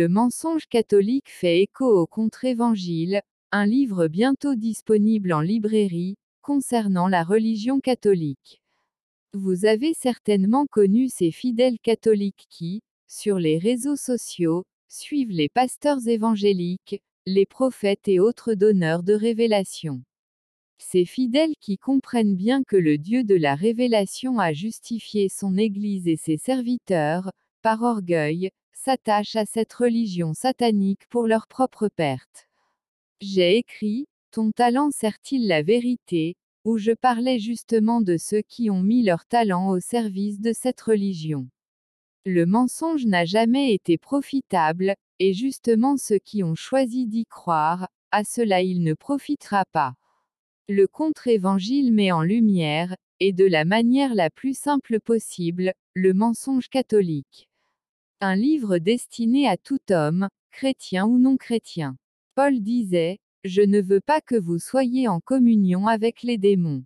Le mensonge catholique fait écho au contre-évangile, un livre bientôt disponible en librairie, concernant la religion catholique. Vous avez certainement connu ces fidèles catholiques qui, sur les réseaux sociaux, suivent les pasteurs évangéliques, les prophètes et autres donneurs de révélation. Ces fidèles qui comprennent bien que le Dieu de la révélation a justifié son Église et ses serviteurs, par orgueil, s'attachent à cette religion satanique pour leur propre perte. J'ai écrit, Ton talent sert-il la vérité, où je parlais justement de ceux qui ont mis leur talent au service de cette religion. Le mensonge n'a jamais été profitable, et justement ceux qui ont choisi d'y croire, à cela il ne profitera pas. Le contre-évangile met en lumière, et de la manière la plus simple possible, le mensonge catholique. Un livre destiné à tout homme, chrétien ou non chrétien. Paul disait, Je ne veux pas que vous soyez en communion avec les démons.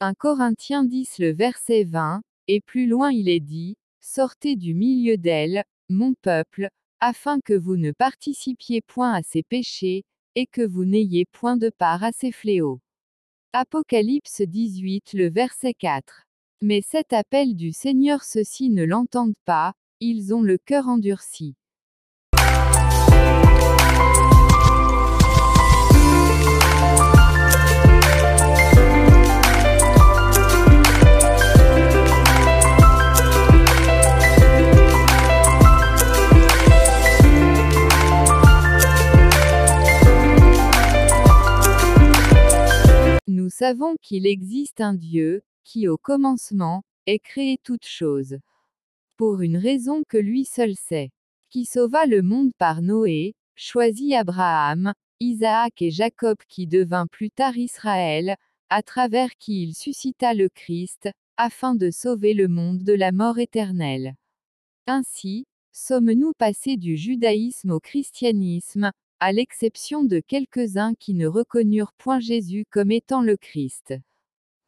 1 Corinthiens 10 le verset 20, et plus loin il est dit, Sortez du milieu d'elle, mon peuple, afin que vous ne participiez point à ses péchés, et que vous n'ayez point de part à ses fléaux. Apocalypse 18 le verset 4. Mais cet appel du Seigneur ceux-ci ne l'entendent pas, ils ont le cœur endurci. Nous savons qu'il existe un Dieu, qui au commencement, ait créé toutes choses pour une raison que lui seul sait. Qui sauva le monde par Noé, choisit Abraham, Isaac et Jacob qui devint plus tard Israël, à travers qui il suscita le Christ, afin de sauver le monde de la mort éternelle. Ainsi, sommes-nous passés du judaïsme au christianisme, à l'exception de quelques-uns qui ne reconnurent point Jésus comme étant le Christ.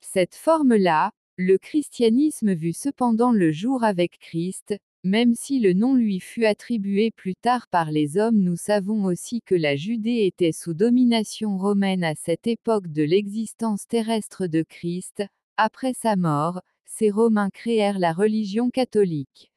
Cette forme-là, le christianisme vut cependant le jour avec Christ, même si le nom lui fut attribué plus tard par les hommes, nous savons aussi que la Judée était sous domination romaine à cette époque de l'existence terrestre de Christ. Après sa mort, ces Romains créèrent la religion catholique.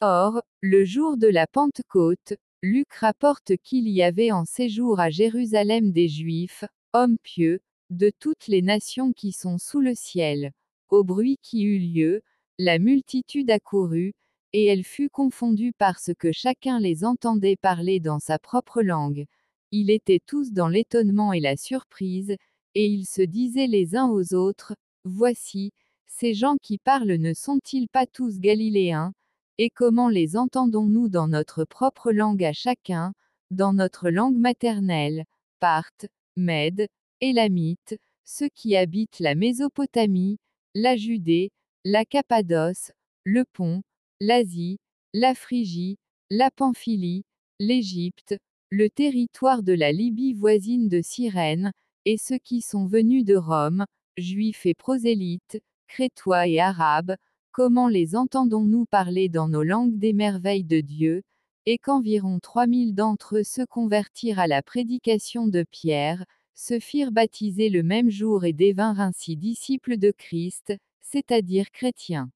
Or, le jour de la Pentecôte, Luc rapporte qu'il y avait en séjour à Jérusalem des Juifs, hommes pieux, de toutes les nations qui sont sous le ciel. Au bruit qui eut lieu, la multitude accourut, et elle fut confondue parce que chacun les entendait parler dans sa propre langue. Ils étaient tous dans l'étonnement et la surprise, et ils se disaient les uns aux autres, Voici, ces gens qui parlent ne sont-ils pas tous galiléens? Et comment les entendons-nous dans notre propre langue à chacun, dans notre langue maternelle Parthes, Mèdes, Élamites, ceux qui habitent la Mésopotamie, la Judée, la Cappadoce, le Pont, l'Asie, la Phrygie, la Pamphylie, l'Égypte, le territoire de la Libye voisine de Cyrène, et ceux qui sont venus de Rome, juifs et prosélytes, crétois et arabes, comment les entendons-nous parler dans nos langues des merveilles de Dieu, et qu'environ 3000 d'entre eux se convertirent à la prédication de Pierre, se firent baptiser le même jour et devinrent ainsi disciples de Christ, c'est-à-dire chrétiens.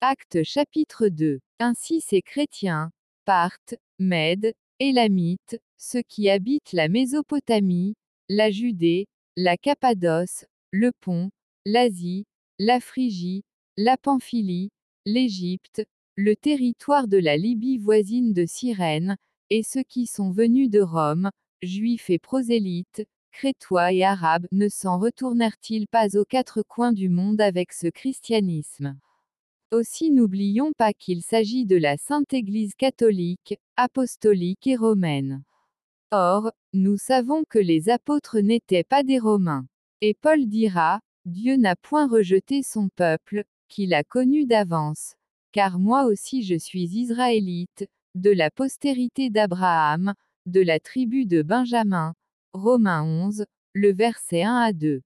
Acte chapitre 2. Ainsi ces chrétiens, Parthes, Mèdes, Élamites, ceux qui habitent la Mésopotamie, la Judée, la Cappadoce, le Pont, l'Asie, la Phrygie, la Pamphylie, l'Égypte, le territoire de la Libye voisine de Cyrène, et ceux qui sont venus de Rome, juifs et prosélytes, Crétois et Arabes, ne s'en retournèrent-ils pas aux quatre coins du monde avec ce christianisme? Aussi n'oublions pas qu'il s'agit de la Sainte Église catholique, apostolique et romaine. Or, nous savons que les apôtres n'étaient pas des Romains. Et Paul dira, Dieu n'a point rejeté son peuple, qu'il a connu d'avance. Car moi aussi je suis israélite, de la postérité d'Abraham, de la tribu de Benjamin, Romains 11, le verset 1 à 2.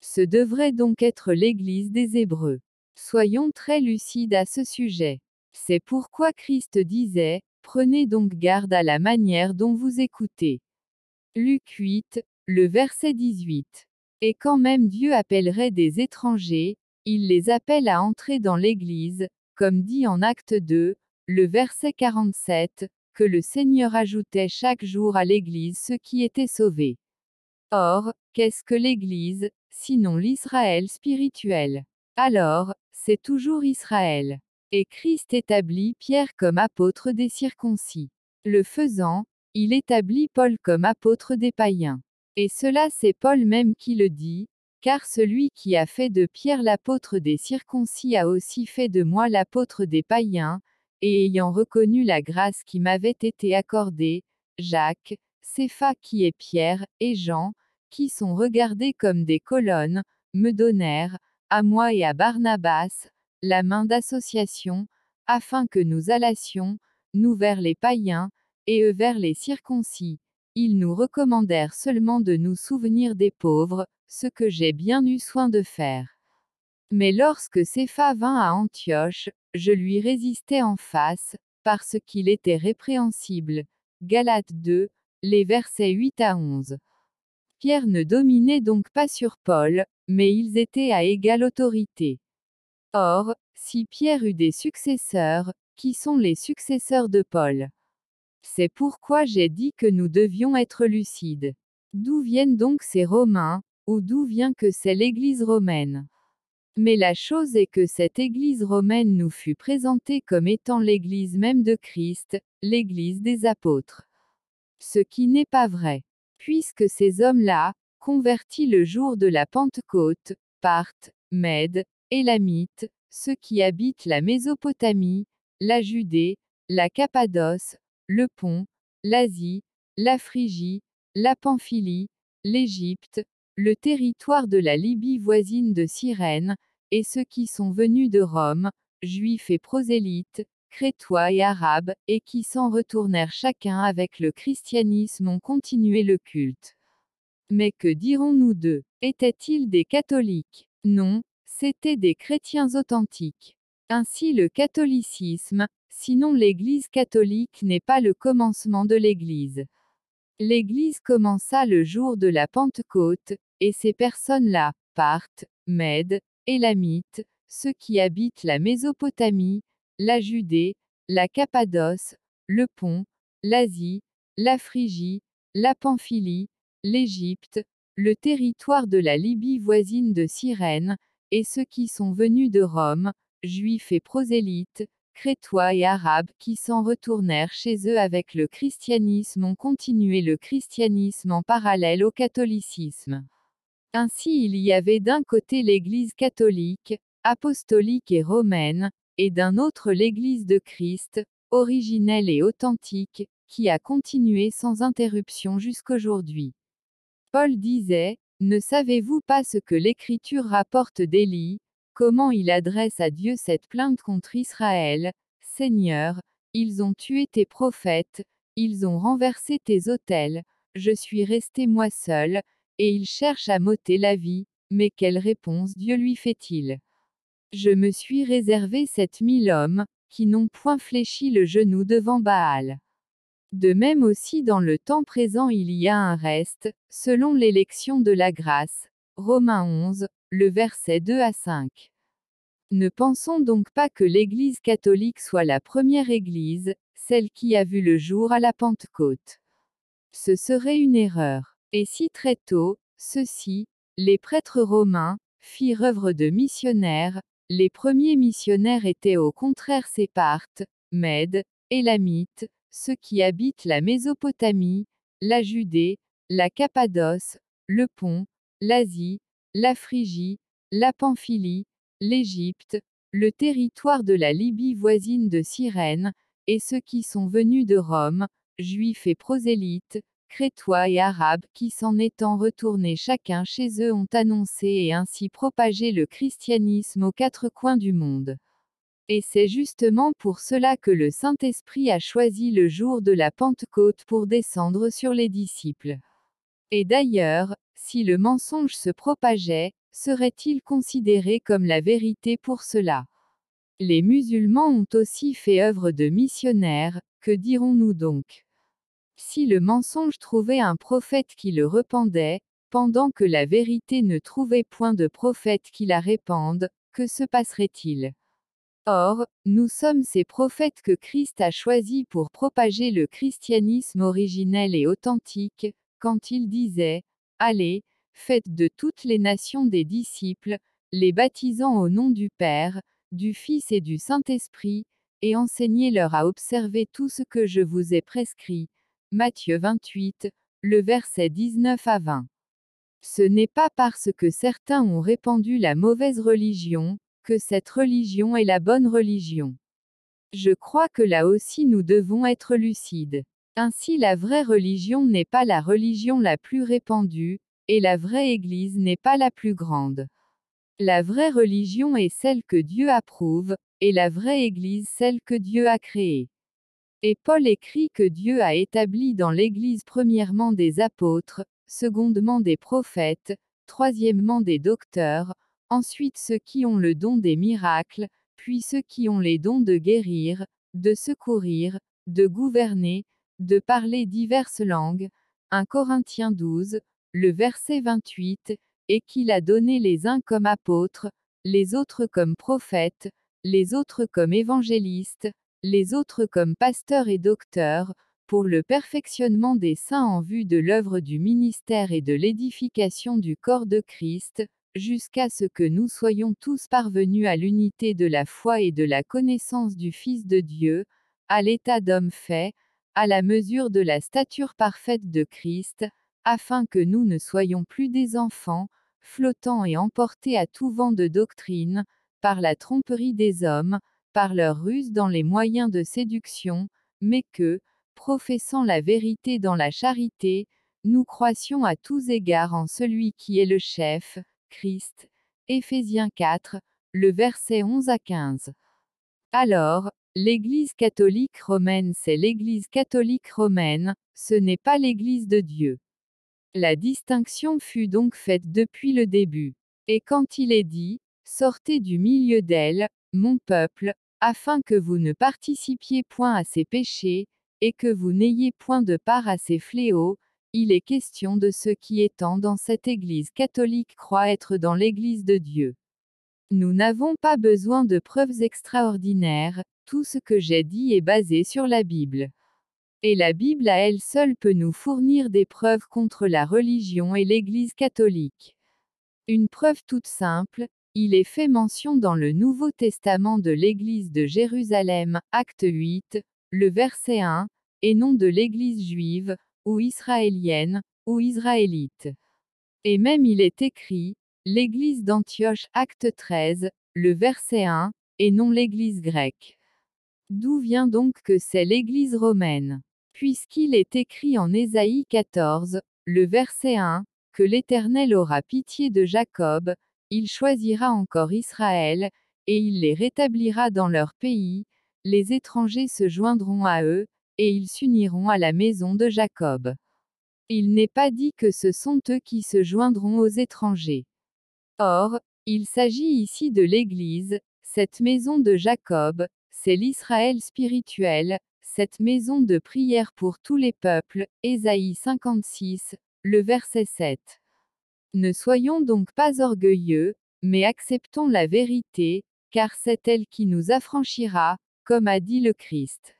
Ce devrait donc être l'Église des Hébreux. Soyons très lucides à ce sujet. C'est pourquoi Christ disait, Prenez donc garde à la manière dont vous écoutez. Luc 8, le verset 18. Et quand même Dieu appellerait des étrangers, il les appelle à entrer dans l'Église, comme dit en Acte 2, le verset 47, le Seigneur ajoutait chaque jour à l'Église ceux qui étaient sauvés. Or, qu'est-ce que l'Église, sinon l'Israël spirituel? Alors, c'est toujours Israël. Et Christ établit Pierre comme apôtre des circoncis. Le faisant, il établit Paul comme apôtre des païens. Et cela c'est Paul même qui le dit, car celui qui a fait de Pierre l'apôtre des circoncis a aussi fait de moi l'apôtre des païens, et ayant reconnu la grâce qui m'avait été accordée, Jacques, Cépha qui est Pierre, et Jean, qui sont regardés comme des colonnes, me donnèrent, à moi et à Barnabas, la main d'association, afin que nous allassions, nous vers les païens, et eux vers les circoncis. Ils nous recommandèrent seulement de nous souvenir des pauvres, ce que j'ai bien eu soin de faire. Mais lorsque Cépha vint à Antioche, je lui résistai en face, parce qu'il était répréhensible. Galates 2, les versets 8 à 11. Pierre ne dominait donc pas sur Paul, mais ils étaient à égale autorité. Or, si Pierre eut des successeurs, qui sont les successeurs de Paul? C'est pourquoi j'ai dit que nous devions être lucides. D'où viennent donc ces Romains, ou d'où vient que c'est l'Église romaine? Mais la chose est que cette Église romaine nous fut présentée comme étant l'Église même de Christ, l'Église des apôtres. Ce qui n'est pas vrai. Puisque ces hommes-là, convertis le jour de la Pentecôte, partent, Mède, Élamites, ceux qui habitent la Mésopotamie, la Judée, la Cappadoce, le Pont, l'Asie, la Phrygie, la Pamphylie, l'Égypte, le territoire de la Libye voisine de Cyrène, et ceux qui sont venus de Rome, juifs et prosélytes, crétois et arabes, et qui s'en retournèrent chacun avec le christianisme ont continué le culte. Mais que dirons-nous d'eux? Étaient-ils des catholiques? Non, c'étaient des chrétiens authentiques. Ainsi le catholicisme, sinon l'Église catholique n'est pas le commencement de l'Église. L'Église commença le jour de la Pentecôte, et ces personnes-là, partent, Mède, Élamites, ceux qui habitent la Mésopotamie, la Judée, la Cappadoce, le Pont, l'Asie, la Phrygie, la Pamphylie, l'Égypte, le territoire de la Libye voisine de Cyrène, et ceux qui sont venus de Rome, juifs et prosélytes, crétois et arabes qui s'en retournèrent chez eux avec le christianisme ont continué le christianisme en parallèle au catholicisme. Ainsi il y avait d'un côté l'Église catholique, apostolique et romaine, et d'un autre l'Église de Christ, originelle et authentique, qui a continué sans interruption jusqu'aujourd'hui. Paul disait, Ne savez-vous pas ce que l'Écriture rapporte d'Élie, Comment il adresse à Dieu cette plainte contre Israël Seigneur, ils ont tué tes prophètes, ils ont renversé tes autels, je suis resté moi seul, et ils cherchent à m'ôter la vie, mais quelle réponse Dieu lui fait-il? Je me suis réservé sept mille hommes, qui n'ont point fléchi le genou devant Baal. De même aussi dans le temps présent il y a un reste, selon l'élection de la grâce. Romains 11, le verset 2 à 5. Ne pensons donc pas que l'Église catholique soit la première Église, celle qui a vu le jour à la Pentecôte. Ce serait une erreur. Et si très tôt, ceux-ci, les prêtres romains, firent œuvre de missionnaires, les premiers missionnaires étaient au contraire Sépartes, Mèdes, Élamites, ceux qui habitent la Mésopotamie, la Judée, la Cappadoce, le Pont, l'Asie, la Phrygie, la Pamphylie, l'Égypte, le territoire de la Libye voisine de Cyrène, et ceux qui sont venus de Rome, juifs et prosélytes, crétois et arabes qui s'en étant retournés chacun chez eux ont annoncé et ainsi propagé le christianisme aux quatre coins du monde. Et c'est justement pour cela que le Saint-Esprit a choisi le jour de la Pentecôte pour descendre sur les disciples. Et d'ailleurs, si le mensonge se propageait, serait-il considéré comme la vérité pour cela? Les musulmans ont aussi fait œuvre de missionnaires, que dirons-nous donc? Si le mensonge trouvait un prophète qui le répandait, pendant que la vérité ne trouvait point de prophète qui la répande, que se passerait-il? Or, nous sommes ces prophètes que Christ a choisis pour propager le christianisme originel et authentique, quand il disait, Allez, faites de toutes les nations des disciples, les baptisant au nom du Père, du Fils et du Saint-Esprit, et enseignez-leur à observer tout ce que je vous ai prescrit. Matthieu 28, le verset 19 à 20. Ce n'est pas parce que certains ont répandu la mauvaise religion, que cette religion est la bonne religion. Je crois que là aussi nous devons être lucides. Ainsi la vraie religion n'est pas la religion la plus répandue, et la vraie Église n'est pas la plus grande. La vraie religion est celle que Dieu approuve, et la vraie Église celle que Dieu a créée. Et Paul écrit que Dieu a établi dans l'Église premièrement des apôtres, secondement des prophètes, troisièmement des docteurs, ensuite ceux qui ont le don des miracles, puis ceux qui ont les dons de guérir, de secourir, de gouverner, de parler diverses langues. 1 Corinthiens 12, le verset 28, et qu'il a donné les uns comme apôtres, les autres comme prophètes, les autres comme évangélistes, les autres comme pasteurs et docteurs, pour le perfectionnement des saints en vue de l'œuvre du ministère et de l'édification du corps de Christ, jusqu'à ce que nous soyons tous parvenus à l'unité de la foi et de la connaissance du Fils de Dieu, à l'état d'homme fait, à la mesure de la stature parfaite de Christ, afin que nous ne soyons plus des enfants, flottant et emportés à tout vent de doctrine, par la tromperie des hommes, par leur ruse dans les moyens de séduction, mais que, professant la vérité dans la charité, nous croissions à tous égards en celui qui est le chef, Christ. Éphésiens 4, le verset 11 à 15. Alors, l'Église catholique romaine c'est l'Église catholique romaine, ce n'est pas l'Église de Dieu. La distinction fut donc faite depuis le début. Et quand il est dit, Sortez du milieu d'elle, mon peuple, afin que vous ne participiez point à ses péchés, et que vous n'ayez point de part à ses fléaux, il est question de ceux qui étant dans cette Église catholique croient être dans l'Église de Dieu. Nous n'avons pas besoin de preuves extraordinaires, tout ce que j'ai dit est basé sur la Bible. Et la Bible à elle seule peut nous fournir des preuves contre la religion et l'Église catholique. Une preuve toute simple, il est fait mention dans le Nouveau Testament de l'Église de Jérusalem, acte 8, le verset 1, et non de l'Église juive, ou israélienne, ou israélite. Et même il est écrit, l'Église d'Antioche, acte 13, le verset 1, et non l'Église grecque. D'où vient donc que c'est l'Église romaine? Puisqu'il est écrit en Ésaïe 14, le verset 1, que l'Éternel aura pitié de Jacob, il choisira encore Israël, et il les rétablira dans leur pays, les étrangers se joindront à eux, et ils s'uniront à la maison de Jacob. Il n'est pas dit que ce sont eux qui se joindront aux étrangers. Or, il s'agit ici de l'Église, cette maison de Jacob, c'est l'Israël spirituel, cette maison de prière pour tous les peuples, Ésaïe 56, le verset 7. Ne soyons donc pas orgueilleux, mais acceptons la vérité, car c'est elle qui nous affranchira, comme a dit le Christ.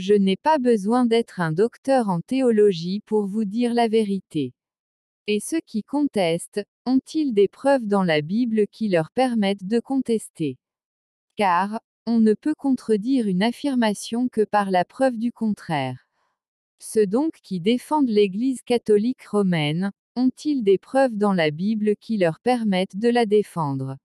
Je n'ai pas besoin d'être un docteur en théologie pour vous dire la vérité. Et ceux qui contestent, ont-ils des preuves dans la Bible qui leur permettent de contester? Car, on ne peut contredire une affirmation que par la preuve du contraire. Ceux donc qui défendent l'Église catholique romaine, ont-ils des preuves dans la Bible qui leur permettent de la défendre?